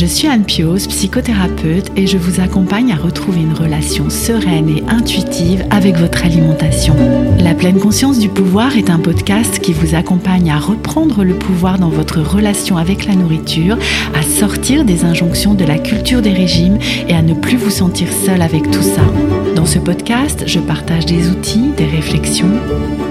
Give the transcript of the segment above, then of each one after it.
Je suis Anne Pios, psychothérapeute, et je vous accompagne à retrouver une relation sereine et intuitive avec votre alimentation. La pleine conscience du pouvoir est un podcast qui vous accompagne à reprendre le pouvoir dans votre relation avec la nourriture, à sortir des injonctions de la culture des régimes et à ne plus vous sentir seul avec tout ça. Ce podcast, je partage des outils, des réflexions.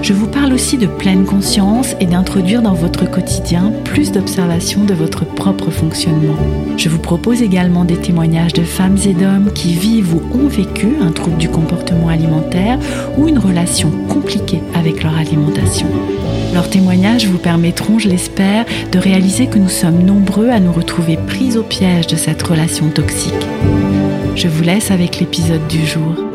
Je vous parle aussi de pleine conscience et d'introduire dans votre quotidien plus d'observation de votre propre fonctionnement. Je vous propose également des témoignages de femmes et d'hommes qui vivent ou ont vécu un trouble du comportement alimentaire ou une relation compliquée avec leur alimentation. Leurs témoignages vous permettront, je l'espère, de réaliser que nous sommes nombreux à nous retrouver pris au piège de cette relation toxique. Je vous laisse avec l'épisode du jour.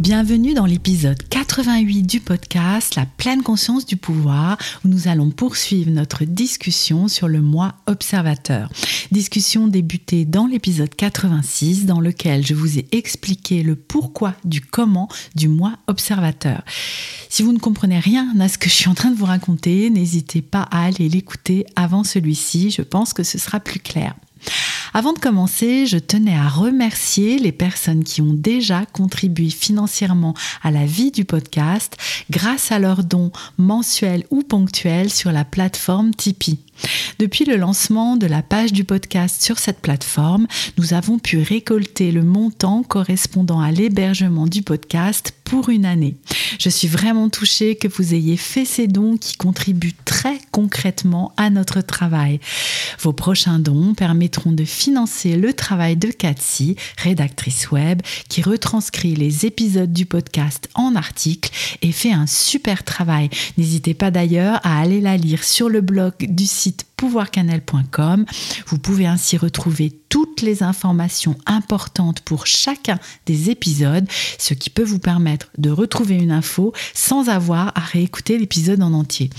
Bienvenue dans l'épisode 88 du podcast La pleine conscience du pouvoir où nous allons poursuivre notre discussion sur le moi observateur. Discussion débutée dans l'épisode 86 dans lequel je vous ai expliqué le pourquoi du comment du moi observateur. Si vous ne comprenez rien à ce que je suis en train de vous raconter, n'hésitez pas à aller l'écouter avant celui-ci, je pense que ce sera plus clair. Avant de commencer, je tenais à remercier les personnes qui ont déjà contribué financièrement à la vie du podcast grâce à leurs dons mensuels ou ponctuels sur la plateforme Tipeee. Depuis le lancement de la page du podcast sur cette plateforme, nous avons pu récolter le montant correspondant à l'hébergement du podcast pour une année. Je suis vraiment touchée que vous ayez fait ces dons qui contribuent très concrètement à notre travail. Vos prochains dons permettront de financer le travail de Cathy, rédactrice web, qui retranscrit les épisodes du podcast en articles et fait un super travail. N'hésitez pas d'ailleurs à aller la lire sur le blog du site pouvoircanel.com. Vous pouvez ainsi retrouver toutes les informations importantes pour chacun des épisodes, ce qui peut vous permettre de retrouver une info sans avoir à réécouter l'épisode en entier.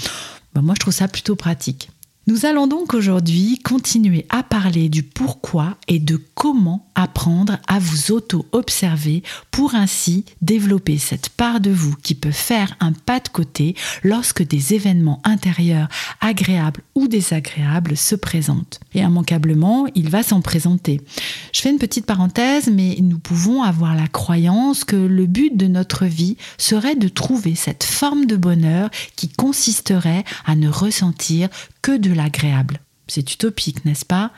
Ben, moi, je trouve ça plutôt pratique. Nous allons donc aujourd'hui continuer à parler du pourquoi et de comment apprendre à vous auto-observer pour ainsi développer cette part de vous qui peut faire un pas de côté lorsque des événements intérieurs agréables ou désagréables se présentent. Et immanquablement, il va s'en présenter. Je fais une petite parenthèse, mais nous pouvons avoir la croyance que le but de notre vie serait de trouver cette forme de bonheur qui consisterait à ne ressentir que de l'agréable. C'est utopique, n'est-ce pas?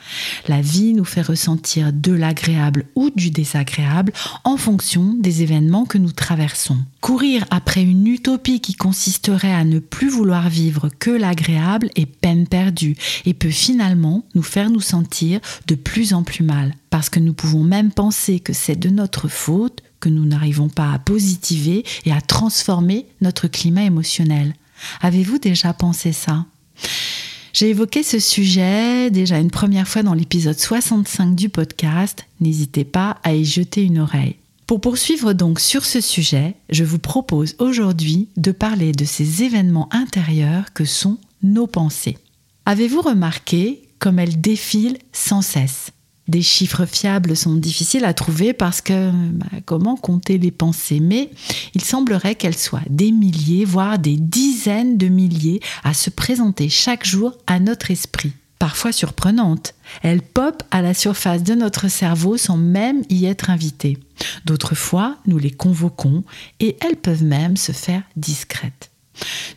La vie nous fait ressentir de l'agréable ou du désagréable en fonction des événements que nous traversons. Courir après une utopie qui consisterait à ne plus vouloir vivre que l'agréable est peine perdue et peut finalement nous faire nous sentir de plus en plus mal. Parce que nous pouvons même penser que c'est de notre faute que nous n'arrivons pas à positiver et à transformer notre climat émotionnel. Avez-vous déjà pensé ça? J'ai évoqué ce sujet déjà une première fois dans l'épisode 65 du podcast. N'hésitez pas à y jeter une oreille. Pour poursuivre donc sur ce sujet, je vous propose aujourd'hui de parler de ces événements intérieurs que sont nos pensées. Avez-vous remarqué comme elles défilent sans cesse? Des chiffres fiables sont difficiles à trouver parce que bah, comment compter les pensées? Mais il semblerait qu'elles soient des milliers, voire des dizaines de milliers à se présenter chaque jour à notre esprit. Parfois surprenantes, elles popent à la surface de notre cerveau sans même y être invitées. D'autres fois, nous les convoquons et elles peuvent même se faire discrètes.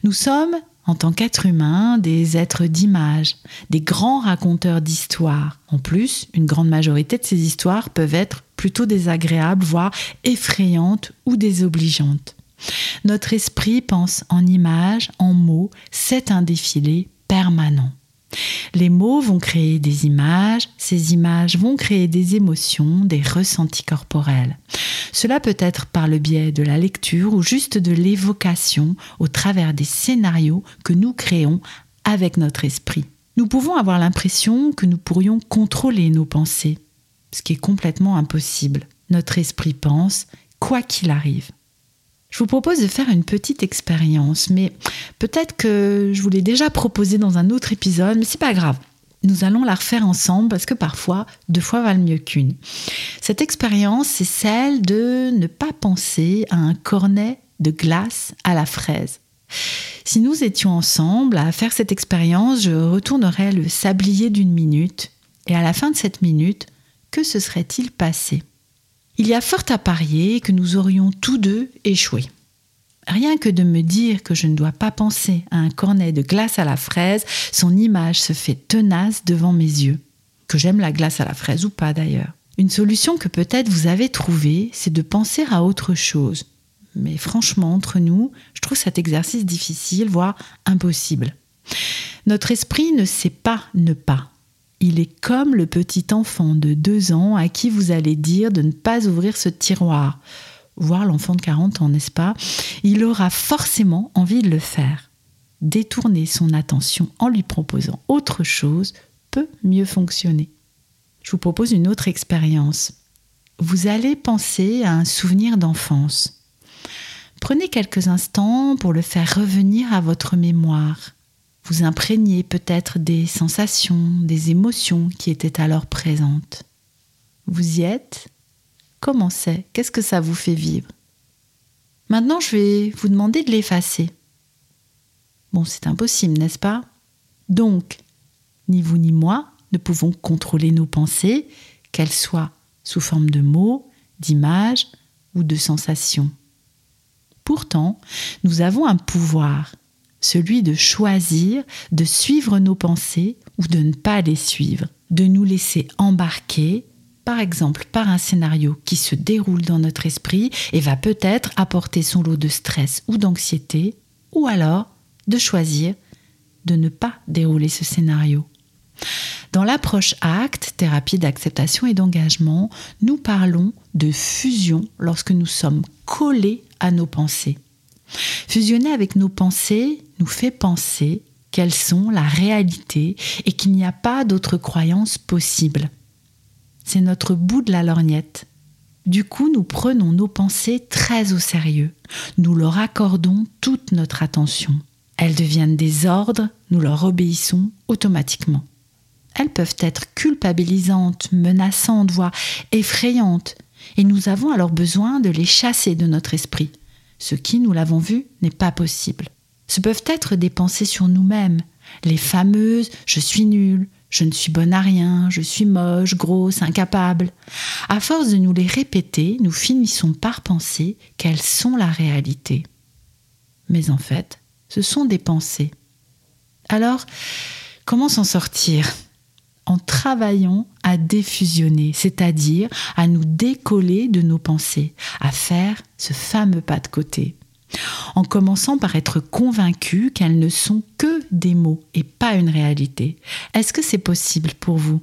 Nous sommes en tant qu'être humain, des êtres d'image, des grands raconteurs d'histoires. En plus, une grande majorité de ces histoires peuvent être plutôt désagréables, voire effrayantes ou désobligeantes. Notre esprit pense en images, en mots, c'est un défilé permanent. Les mots vont créer des images, ces images vont créer des émotions, des ressentis corporels. Cela peut être par le biais de la lecture ou juste de l'évocation au travers des scénarios que nous créons avec notre esprit. Nous pouvons avoir l'impression que nous pourrions contrôler nos pensées, ce qui est complètement impossible. Notre esprit pense quoi qu'il arrive. Je vous propose de faire une petite expérience, mais peut-être que je vous l'ai déjà proposé dans un autre épisode, mais c'est pas grave. Nous allons la refaire ensemble parce que parfois, deux fois valent mieux qu'une. Cette expérience, c'est celle de ne pas penser à un cornet de glace à la fraise. Si nous étions ensemble à faire cette expérience, je retournerais le sablier d'une minute Et à la fin de cette minute, que se serait-il passé? Il y a fort à parier que nous aurions tous deux échoué. Rien que de me dire que je ne dois pas penser à un cornet de glace à la fraise, son image se fait tenace devant mes yeux. Que j'aime la glace à la fraise ou pas d'ailleurs. Une solution que peut-être vous avez trouvée, c'est de penser à autre chose. Mais franchement, entre nous, je trouve cet exercice difficile, voire impossible. Notre esprit ne sait pas ne pas. Il est comme le petit enfant de deux ans à qui vous allez dire de ne pas ouvrir ce tiroir voire l'enfant de 40 ans, n'est-ce pas? Il aura forcément envie de le faire. Détourner son attention en lui proposant autre chose peut mieux fonctionner. Je vous propose une autre expérience. Vous allez penser à un souvenir d'enfance. Prenez quelques instants pour le faire revenir à votre mémoire. Vous imprégnez peut-être des sensations, des émotions qui étaient alors présentes. Vous y êtes? Comment c'est? Qu'est-ce que ça vous fait vivre? Maintenant, je vais vous demander de l'effacer. Bon, c'est impossible, n'est-ce pas? Donc, ni vous ni moi ne pouvons contrôler nos pensées, qu'elles soient sous forme de mots, d'images ou de sensations. Pourtant, nous avons un pouvoir, celui de choisir de suivre nos pensées ou de ne pas les suivre, de nous laisser embarquer par exemple par un scénario qui se déroule dans notre esprit et va peut-être apporter son lot de stress ou d'anxiété, ou alors de choisir de ne pas dérouler ce scénario. Dans l'approche acte, thérapie d'acceptation et d'engagement, nous parlons de fusion lorsque nous sommes collés à nos pensées. Fusionner avec nos pensées nous fait penser qu'elles sont la réalité et qu'il n'y a pas d'autre croyance possible c'est notre bout de la lorgnette. Du coup, nous prenons nos pensées très au sérieux. Nous leur accordons toute notre attention. Elles deviennent des ordres, nous leur obéissons automatiquement. Elles peuvent être culpabilisantes, menaçantes, voire effrayantes, et nous avons alors besoin de les chasser de notre esprit, ce qui, nous l'avons vu, n'est pas possible. Ce peuvent être des pensées sur nous-mêmes, les fameuses ⁇ je suis nul, je ne suis bonne à rien, je suis moche, grosse, incapable. À force de nous les répéter, nous finissons par penser qu'elles sont la réalité. Mais en fait, ce sont des pensées. Alors, comment s'en sortir? En travaillant à défusionner, c'est-à-dire à nous décoller de nos pensées, à faire ce fameux pas de côté en commençant par être convaincu qu'elles ne sont que des mots et pas une réalité. Est-ce que c'est possible pour vous?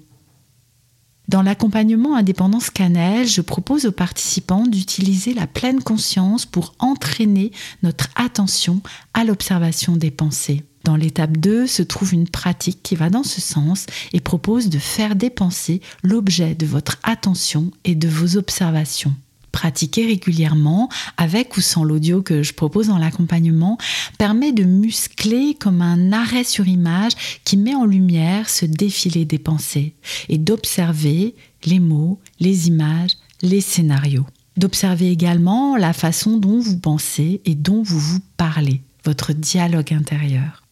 Dans l'accompagnement Indépendance Cannelle, je propose aux participants d'utiliser la pleine conscience pour entraîner notre attention à l'observation des pensées. Dans l'étape 2 se trouve une pratique qui va dans ce sens et propose de faire des pensées l'objet de votre attention et de vos observations pratiquer régulièrement, avec ou sans l'audio que je propose dans l'accompagnement, permet de muscler comme un arrêt sur image qui met en lumière ce défilé des pensées et d'observer les mots, les images, les scénarios. D'observer également la façon dont vous pensez et dont vous vous parlez, votre dialogue intérieur.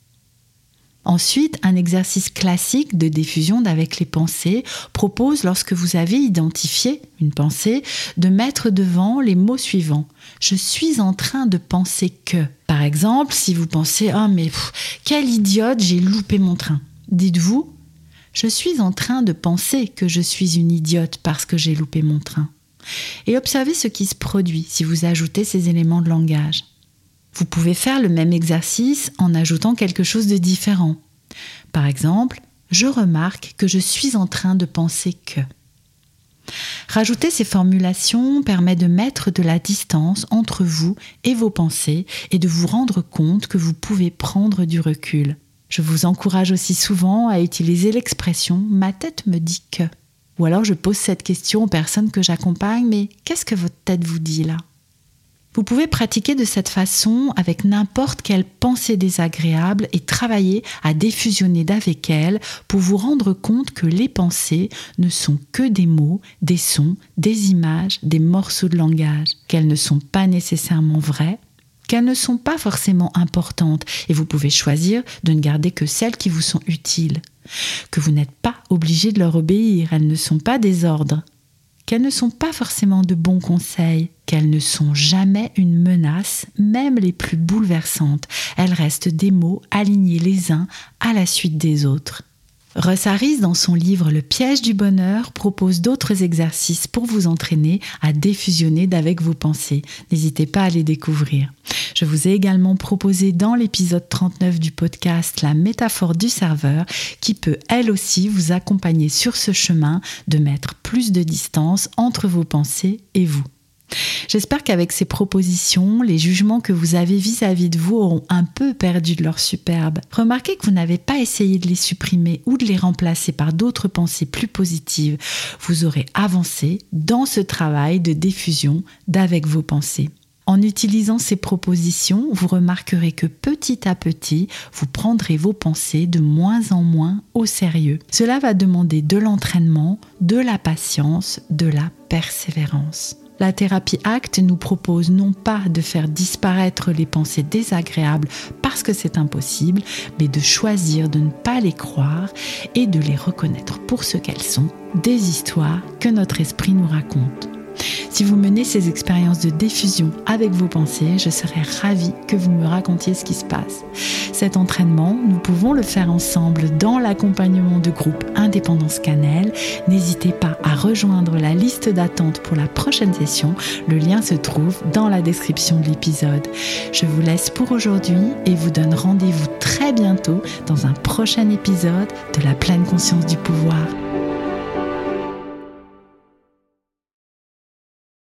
Ensuite, un exercice classique de diffusion avec les pensées propose, lorsque vous avez identifié une pensée, de mettre devant les mots suivants. Je suis en train de penser que. Par exemple, si vous pensez Oh, mais quel idiote, j'ai loupé mon train. Dites-vous Je suis en train de penser que je suis une idiote parce que j'ai loupé mon train. Et observez ce qui se produit si vous ajoutez ces éléments de langage. Vous pouvez faire le même exercice en ajoutant quelque chose de différent. Par exemple, je remarque que je suis en train de penser que. Rajouter ces formulations permet de mettre de la distance entre vous et vos pensées et de vous rendre compte que vous pouvez prendre du recul. Je vous encourage aussi souvent à utiliser l'expression ⁇ ma tête me dit que ⁇ ou alors je pose cette question aux personnes que j'accompagne, mais qu'est-ce que votre tête vous dit là? Vous pouvez pratiquer de cette façon avec n'importe quelle pensée désagréable et travailler à défusionner d'avec elle pour vous rendre compte que les pensées ne sont que des mots, des sons, des images, des morceaux de langage, qu'elles ne sont pas nécessairement vraies, qu'elles ne sont pas forcément importantes et vous pouvez choisir de ne garder que celles qui vous sont utiles. que vous n'êtes pas obligé de leur obéir, elles ne sont pas des ordres, qu'elles ne sont pas forcément de bons conseils, qu'elles ne sont jamais une menace, même les plus bouleversantes. Elles restent des mots alignés les uns à la suite des autres. Russ Harris, dans son livre Le piège du bonheur, propose d'autres exercices pour vous entraîner à défusionner d'avec vos pensées. N'hésitez pas à les découvrir. Je vous ai également proposé dans l'épisode 39 du podcast la métaphore du serveur qui peut elle aussi vous accompagner sur ce chemin de mettre plus de distance entre vos pensées et vous. J'espère qu'avec ces propositions, les jugements que vous avez vis-à-vis de vous auront un peu perdu de leur superbe. Remarquez que vous n'avez pas essayé de les supprimer ou de les remplacer par d'autres pensées plus positives. Vous aurez avancé dans ce travail de diffusion d'avec vos pensées. En utilisant ces propositions, vous remarquerez que petit à petit, vous prendrez vos pensées de moins en moins au sérieux. Cela va demander de l'entraînement, de la patience, de la persévérance. La thérapie ACT nous propose non pas de faire disparaître les pensées désagréables parce que c'est impossible, mais de choisir de ne pas les croire et de les reconnaître pour ce qu'elles sont, des histoires que notre esprit nous raconte. Si vous menez ces expériences de diffusion avec vos pensées, je serais ravie que vous me racontiez ce qui se passe. Cet entraînement, nous pouvons le faire ensemble dans l'accompagnement de groupe Indépendance Cannelle. N'hésitez pas à rejoindre la liste d'attente pour la prochaine session. Le lien se trouve dans la description de l'épisode. Je vous laisse pour aujourd'hui et vous donne rendez-vous très bientôt dans un prochain épisode de la pleine conscience du pouvoir.